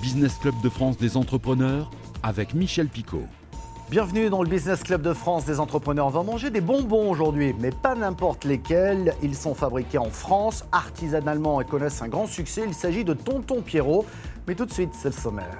Business Club de France des entrepreneurs avec Michel Picot. Bienvenue dans le Business Club de France des entrepreneurs. On va manger des bonbons aujourd'hui, mais pas n'importe lesquels. Ils sont fabriqués en France, artisanalement et connaissent un grand succès. Il s'agit de Tonton Pierrot. Mais tout de suite, c'est le sommaire.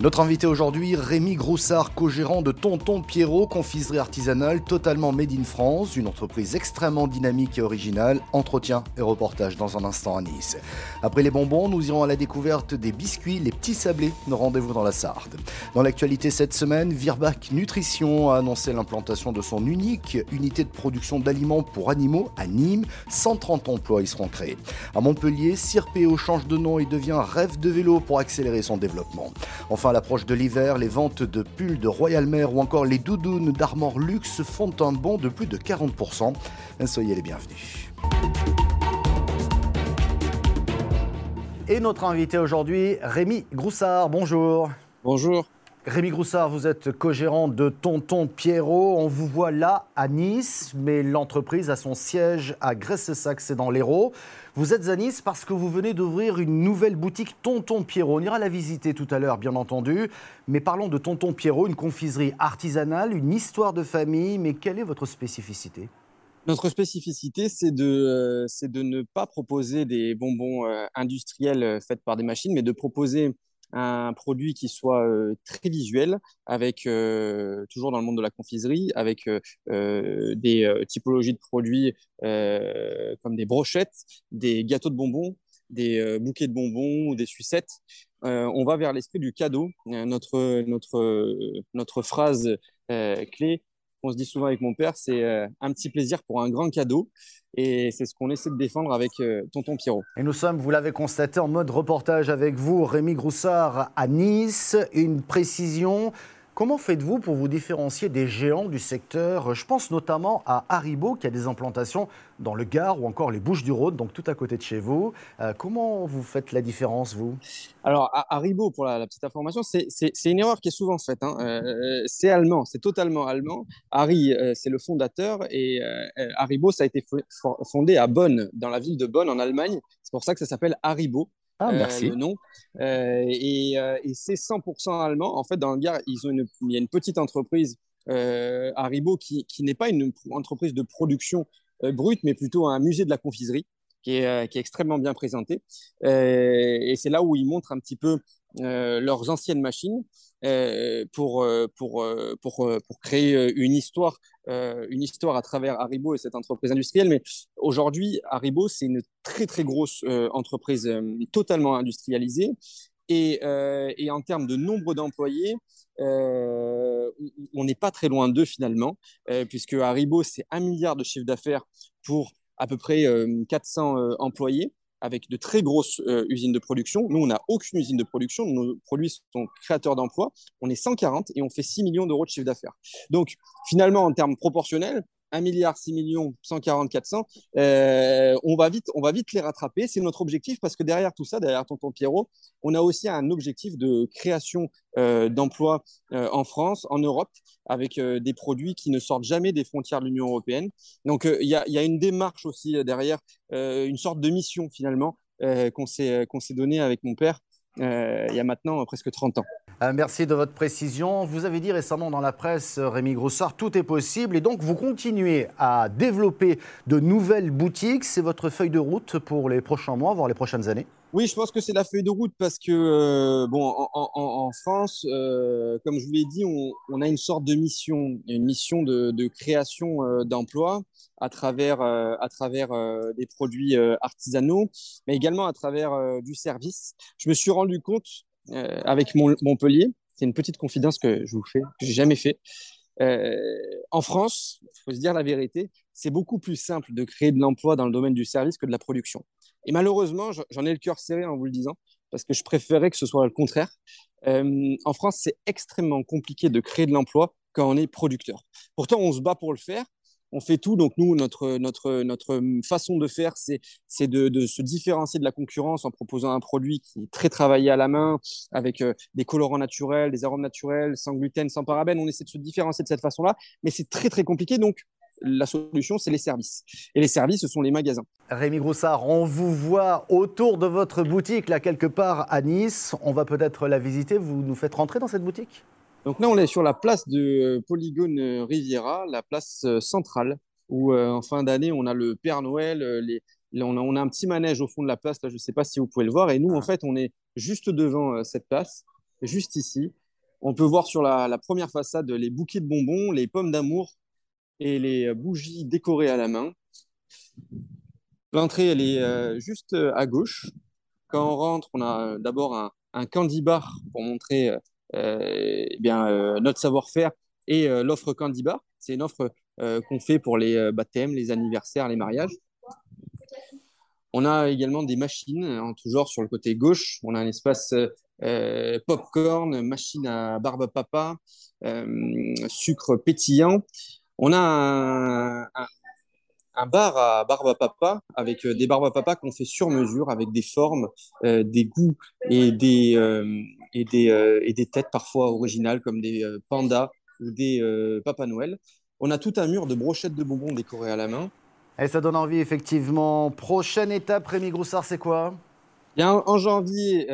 Notre invité aujourd'hui, Rémi Groussard, co-gérant de Tonton Pierrot, confiserie artisanale totalement made in France, une entreprise extrêmement dynamique et originale. Entretien et reportage dans un instant à Nice. Après les bonbons, nous irons à la découverte des biscuits, les petits sablés. Rendez-vous dans la Sarde. Dans l'actualité cette semaine, Virbac Nutrition a annoncé l'implantation de son unique unité de production d'aliments pour animaux à Nîmes. 130 emplois y seront créés. À Montpellier, Cirpeo change de nom et devient Rêve de vélo pour accélérer son développement. Enfin, à l'approche de l'hiver, les ventes de pulls de Royal Mer ou encore les doudounes d'Armor Luxe font un bond de plus de 40%. Soyez les bienvenus. Et notre invité aujourd'hui, Rémi Groussard. Bonjour. Bonjour. Rémi Groussard, vous êtes co-gérant de Tonton Pierrot. On vous voit là à Nice, mais l'entreprise a son siège à Gresse-Sac, c'est dans l'Hérault. Vous êtes à Nice parce que vous venez d'ouvrir une nouvelle boutique Tonton Pierrot. On ira la visiter tout à l'heure, bien entendu. Mais parlons de Tonton Pierrot, une confiserie artisanale, une histoire de famille. Mais quelle est votre spécificité? Notre spécificité, c'est de, euh, de ne pas proposer des bonbons euh, industriels euh, faits par des machines, mais de proposer un produit qui soit très visuel, avec toujours dans le monde de la confiserie, avec des typologies de produits comme des brochettes, des gâteaux de bonbons, des bouquets de bonbons des sucettes. on va vers l'esprit du cadeau. notre, notre, notre phrase clé, on se dit souvent avec mon père, c'est un petit plaisir pour un grand cadeau. Et c'est ce qu'on essaie de défendre avec euh, Tonton Pierrot. Et nous sommes, vous l'avez constaté, en mode reportage avec vous, Rémi Groussard à Nice. Une précision. Comment faites-vous pour vous différencier des géants du secteur? Je pense notamment à Haribo qui a des implantations dans le Gard ou encore les Bouches-du-Rhône, donc tout à côté de chez vous. Euh, comment vous faites la différence, vous? Alors, Haribo, pour la, petite information, c'est une erreur qui est souvent faite. Hein. Euh, c'est allemand, c'est totalement allemand. Harry, euh, c'est le fondateur et Haribo, ça a été fondé à Bonn, dans la ville de Bonn, en Allemagne. C'est pour ça que ça s'appelle Haribo. Ah, merci. le nom. et, c'est 100% allemand. En fait, dans le Gard, ils ont une, il y a une petite entreprise, Haribo, qui, qui n'est pas une entreprise de production euh, brut, mais plutôt un musée de la confiserie qui est, euh, qui est extrêmement bien présenté. Euh, et c'est là où ils montrent un petit peu leurs anciennes machines pour, pour, pour, pour créer une histoire, une histoire à travers Haribo et cette entreprise industrielle. Mais aujourd'hui, Haribo, c'est une très, très grosse entreprise totalement industrialisée. Et, et, en termes de nombre d'employés, euh, on n'est pas très loin d'eux finalement, euh, puisque Haribo, c'est un milliard de chiffre d'affaires pour à peu près 400 euh, employés avec de très grosses usines de production. Nous, on n'a aucune usine de production. Nos produits sont créateurs d'emplois. On est 140 et on fait 6 millions d'euros de chiffre d'affaires. Donc, finalement, en termes proportionnels, 1 milliard 6 millions 140 400 on va vite on va vite les rattraper. C'est notre objectif parce que derrière tout ça derrière tonton Pierrot on a aussi un objectif de création euh, d'emplois euh, en France en Europe avec euh, des produits qui ne sortent jamais des frontières de l'Union européenne. Donc il y a, une démarche aussi derrière une sorte de mission finalement qu'on s'est qu'on s'est donné avec mon père il y a maintenant presque 30 ans euh, merci de votre précision. Vous avez dit récemment dans la presse, euh, Rémi Groussard, tout est possible et donc vous continuez à développer de nouvelles boutiques. C'est votre feuille de route pour les prochains mois, voire les prochaines années? Oui, je pense que c'est la feuille de route parce que, euh, bon, en, France, comme je vous l'ai dit, on, a une sorte de mission, une mission de, création d'emplois à travers, à travers des produits artisanaux, mais également à travers du service. Je me suis rendu compte euh, avec Montpellier. C'est une petite confidence que je vous fais, que j'ai jamais fait. Euh, en France, il faut se dire la vérité, c'est beaucoup plus simple de créer de l'emploi dans le domaine du service que de la production. Et malheureusement, j'en ai le cœur serré en vous le disant, parce que je préférais que ce soit le contraire. Euh, en France, c'est extrêmement compliqué de créer de l'emploi quand on est producteur. Pourtant, on se bat pour le faire, on fait tout. Donc nous, notre, notre, notre façon de faire, c'est, c'est de, se différencier de la concurrence en proposant un produit qui est très travaillé à la main, avec euh, des colorants naturels, des arômes naturels, sans gluten, sans parabènes. On essaie de se différencier de cette façon-là, mais c'est très très compliqué. Donc la solution, c'est les services. Et les services, ce sont les magasins. Rémi Groussard, on vous voit autour de votre boutique, là, quelque part à Nice. On va peut-être la visiter. Vous nous faites rentrer dans cette boutique? Donc là, on est sur la place de Polygone Riviera, la place euh, centrale, où euh, en fin d'année, on a le Père Noël, euh, les, on, a, un petit manège au fond de la place. Là, je ne sais pas si vous pouvez le voir. Et nous, en fait, on est juste devant cette place, juste ici. On peut voir sur la, la première façade les bouquets de bonbons, les pommes d'amour et les bougies décorées à la main. L'entrée, elle est euh, juste euh, à gauche. Quand on rentre, on a euh, d'abord un, un, candy bar pour montrer eh bien, notre savoir-faire et l'offre candy bar. C'est une offre qu'on fait pour les baptêmes, les anniversaires, les mariages. On a également des machines, hein, toujours sur le côté gauche. On a un espace euh, popcorn, machine à barbe papa, sucre pétillant. On a un, un, bar à barbe à papa avec euh, des barbes à papa qu'on fait sur mesure avec des formes, euh, des goûts et des, euh, et, des, et des têtes parfois originales comme des pandas ou des Papa Noël. On a tout un mur de brochettes de bonbons décorées à la main. Et ça donne envie, effectivement. Prochaine étape, Rémi Groussard, c'est quoi? Bien, en janvier,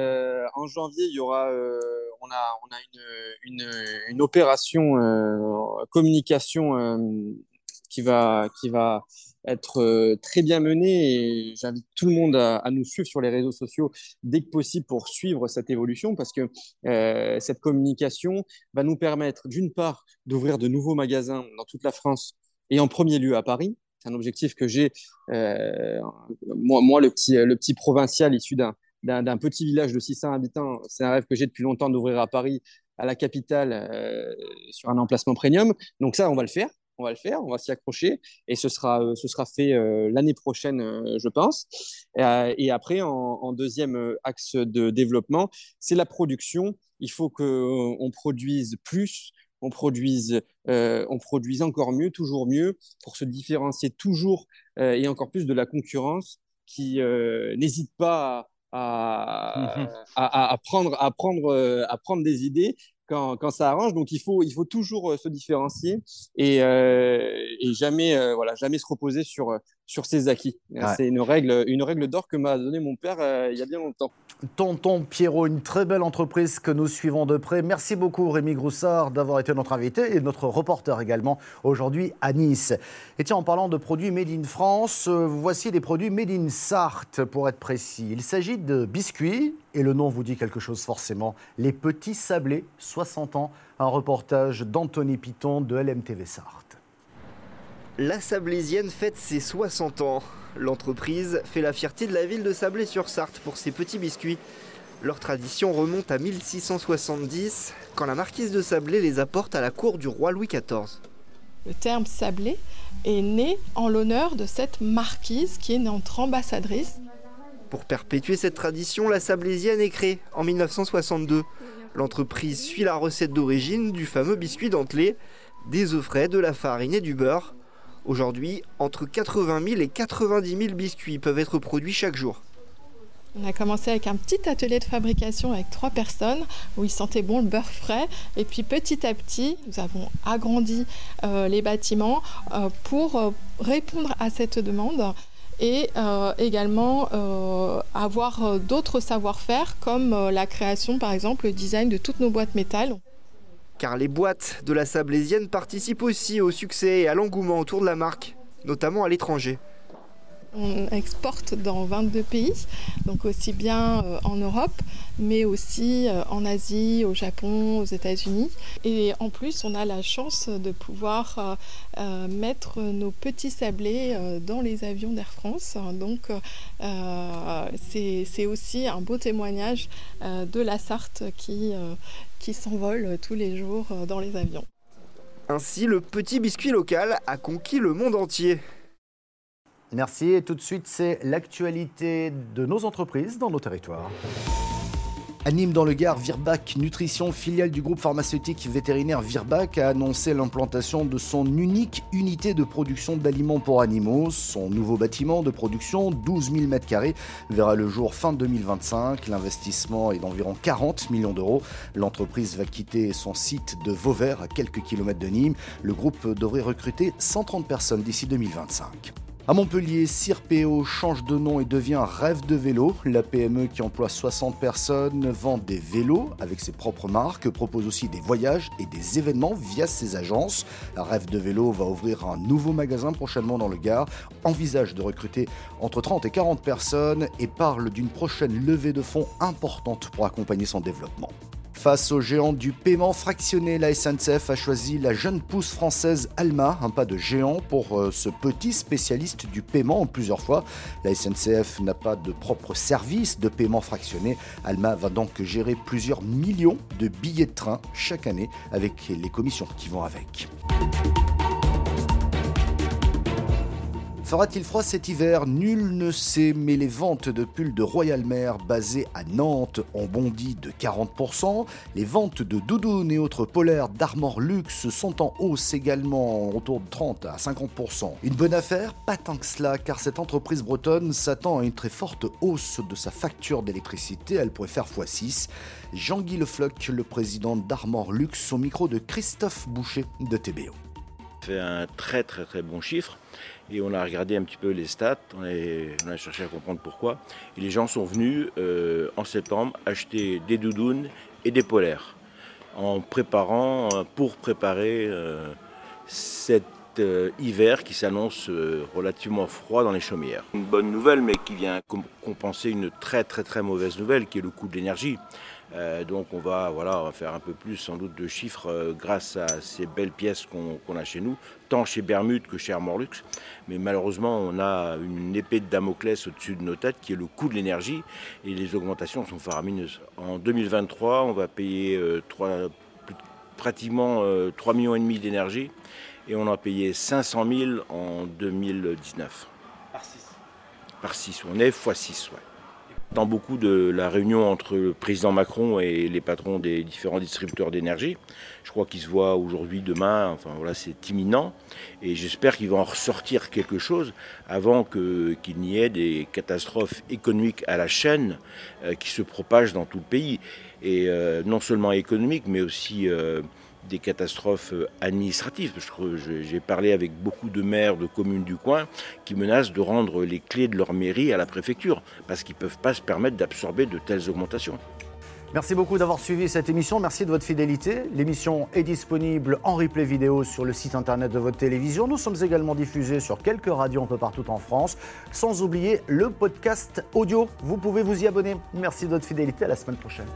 en janvier, il y aura, on a, une, opération communication qui va, qui va être euh, très bien menée j'invite tout le monde à, nous suivre sur les réseaux sociaux dès que possible pour suivre cette évolution parce que euh, cette communication va nous permettre d'une part d'ouvrir de nouveaux magasins dans toute la France et en premier lieu à Paris. C'est un objectif que j'ai, euh, moi, le petit provincial issu d'un d'un petit village de 600 habitants. C'est un rêve que j'ai depuis longtemps d'ouvrir à Paris, à la capitale, sur un emplacement premium. Donc ça, on va le faire on va le faire, on va s'y accrocher et ce sera, euh, ce sera fait euh, l'année prochaine, euh, je pense. et après, en, deuxième axe de développement, c'est la production. Il faut qu'on produise plus, on produise, on produise encore mieux, toujours mieux, pour se différencier toujours et encore plus de la concurrence qui n'hésite pas à, mmh à, à, prendre, à, prendre, à prendre des idées quand, quand, ça arrange. Donc il faut, il faut toujours euh, se différencier et, euh, et jamais, euh, voilà, jamais se reposer sur, sur ses acquis. C'est une règle, une règle d'or que m'a donné mon père il y a bien longtemps. Tonton Pierrot, une très belle entreprise que nous suivons de près. Merci beaucoup Rémi Groussard d'avoir été notre invité et notre reporter également aujourd'hui à Nice. Et tiens, en parlant de produits made in France, voici des produits made in Sarthe pour être précis. Il s'agit de biscuits et le nom vous dit quelque chose forcément. Les Petits Sablés, 60 ans, un reportage d'Anthony Piton de LMTV Sarthe. La Sablésienne fête ses 60 ans. L'entreprise fait la fierté de la ville de Sablé-sur-Sarthe pour ses petits biscuits. Leur tradition remonte à 1670, quand la marquise de Sablé les apporte à la cour du roi Louis XIV. Le terme Sablé est né en l'honneur de cette marquise qui est notre ambassadrice pour perpétuer cette tradition, la Sablésienne est créée en 1962. L'entreprise suit la recette d'origine du fameux biscuit dentelé, des œufs frais, de la farine et du beurre. Aujourd'hui, entre 80 000 et 90 000 biscuits peuvent être produits chaque jour. On a commencé avec un petit atelier de fabrication avec trois personnes où ils sentaient bon le beurre frais. Et puis petit à petit, nous avons agrandi euh, les bâtiments euh, pour euh, répondre à cette demande et également avoir d'autres savoir-faire comme la création par exemple, le design de toutes nos boîtes métal. Car les boîtes de la Sablésienne participent aussi au succès et à l'engouement autour de la marque, notamment à l'étranger. On exporte dans 22 pays, donc aussi bien euh, en Europe, mais aussi euh, en Asie, au Japon, aux États-Unis. Et en plus, on a la chance de pouvoir euh, mettre nos petits sablés dans les avions d'Air France. Donc, c'est aussi un beau témoignage de la Sarthe qui, qui s'envole tous les jours dans les avions. Ainsi, le petit biscuit local a conquis le monde entier. Merci. Et tout de suite, c'est l'actualité de nos entreprises dans nos territoires. À Nîmes, dans le Gard, Virbac Nutrition, filiale du groupe pharmaceutique vétérinaire Virbac, a annoncé l'implantation de son unique unité de production d'aliments pour animaux. Son nouveau bâtiment de production, 12 000 m2, verra le jour fin 2025. L'investissement est d'environ 40 millions d'euros. L'entreprise va quitter son site de Vauvert, à quelques kilomètres de Nîmes. Le groupe devrait recruter 130 personnes d'ici 2025. À Montpellier, Cirpeo change de nom et devient Rêve de vélo. La PME qui emploie 60 personnes vend des vélos avec ses propres marques, propose aussi des voyages et des événements via ses agences. Rêve de vélo va ouvrir un nouveau magasin prochainement dans le Gard, envisage de recruter entre 30 et 40 personnes et parle d'une prochaine levée de fonds importante pour accompagner son développement. Face aux géants du paiement fractionné, la SNCF a choisi la jeune pousse française Alma, un pas de géant pour euh, ce petit spécialiste du paiement en plusieurs fois. La SNCF n'a pas de propre service de paiement fractionné. Alma va donc gérer plusieurs millions de billets de train chaque année avec les commissions qui vont avec. Fera-t-il froid cet hiver Nul ne sait, mais les ventes de pulls de Royal Mer basées à Nantes ont bondi de 40%. Les ventes de doudounes et autres polaires d'Armor Luxe sont en hausse également, autour de 30 à 50%. Une bonne affaire Pas tant que cela, car cette entreprise bretonne s'attend à une très forte hausse de sa facture d'électricité. Elle pourrait faire x6. Jean-Guy Lefloc, le président d'Armor Luxe, au micro de Christophe Boucher de TBO. Fait un très très très bon chiffre et on a regardé un petit peu les stats, on a, cherché à comprendre pourquoi. Et les gens sont venus euh, en septembre acheter des doudounes et des polaires en préparant, euh, pour préparer euh, cet hiver qui s'annonce relativement froid dans les chaumières. Une bonne nouvelle, mais qui vient compenser une très très très mauvaise nouvelle, qui est le coût de l'énergie. Euh, donc on va, voilà, faire un peu plus sans doute de chiffres euh, grâce à ces belles pièces qu'on a chez nous, tant chez Bermude que chez Armorlux. Mais malheureusement, on a une épée de Damoclès au-dessus de nos têtes qui est le coût de l'énergie et les augmentations sont faramineuses. En 2023, on va payer euh, pratiquement 3,5 millions d'énergie et on a payé 500 000 en 2019. Par 6 Par 6, on est x 6, ouais dans beaucoup de la réunion entre le président Macron et les patrons des différents distributeurs d'énergie. Je crois qu'ils se voient aujourd'hui, demain, enfin voilà, c'est imminent. Et j'espère qu'il va en ressortir quelque chose avant qu'il n'y ait des catastrophes économiques à la chaîne euh, qui se propagent dans tout le pays. Et euh, non seulement économiques, mais aussi euh, des catastrophes euh, administratives. J'ai parlé avec beaucoup de maires de communes du coin qui menacent de rendre les clés de leur mairie à la préfecture parce qu'ils ne peuvent pas se permettre d'absorber de telles augmentations. Merci beaucoup d'avoir suivi cette émission. Merci de votre fidélité. L'émission est disponible en replay vidéo sur le site internet de votre télévision. Nous sommes également diffusés sur quelques radios un peu partout en France. Sans oublier le podcast audio. Vous pouvez vous y abonner. Merci de votre fidélité. À la semaine prochaine.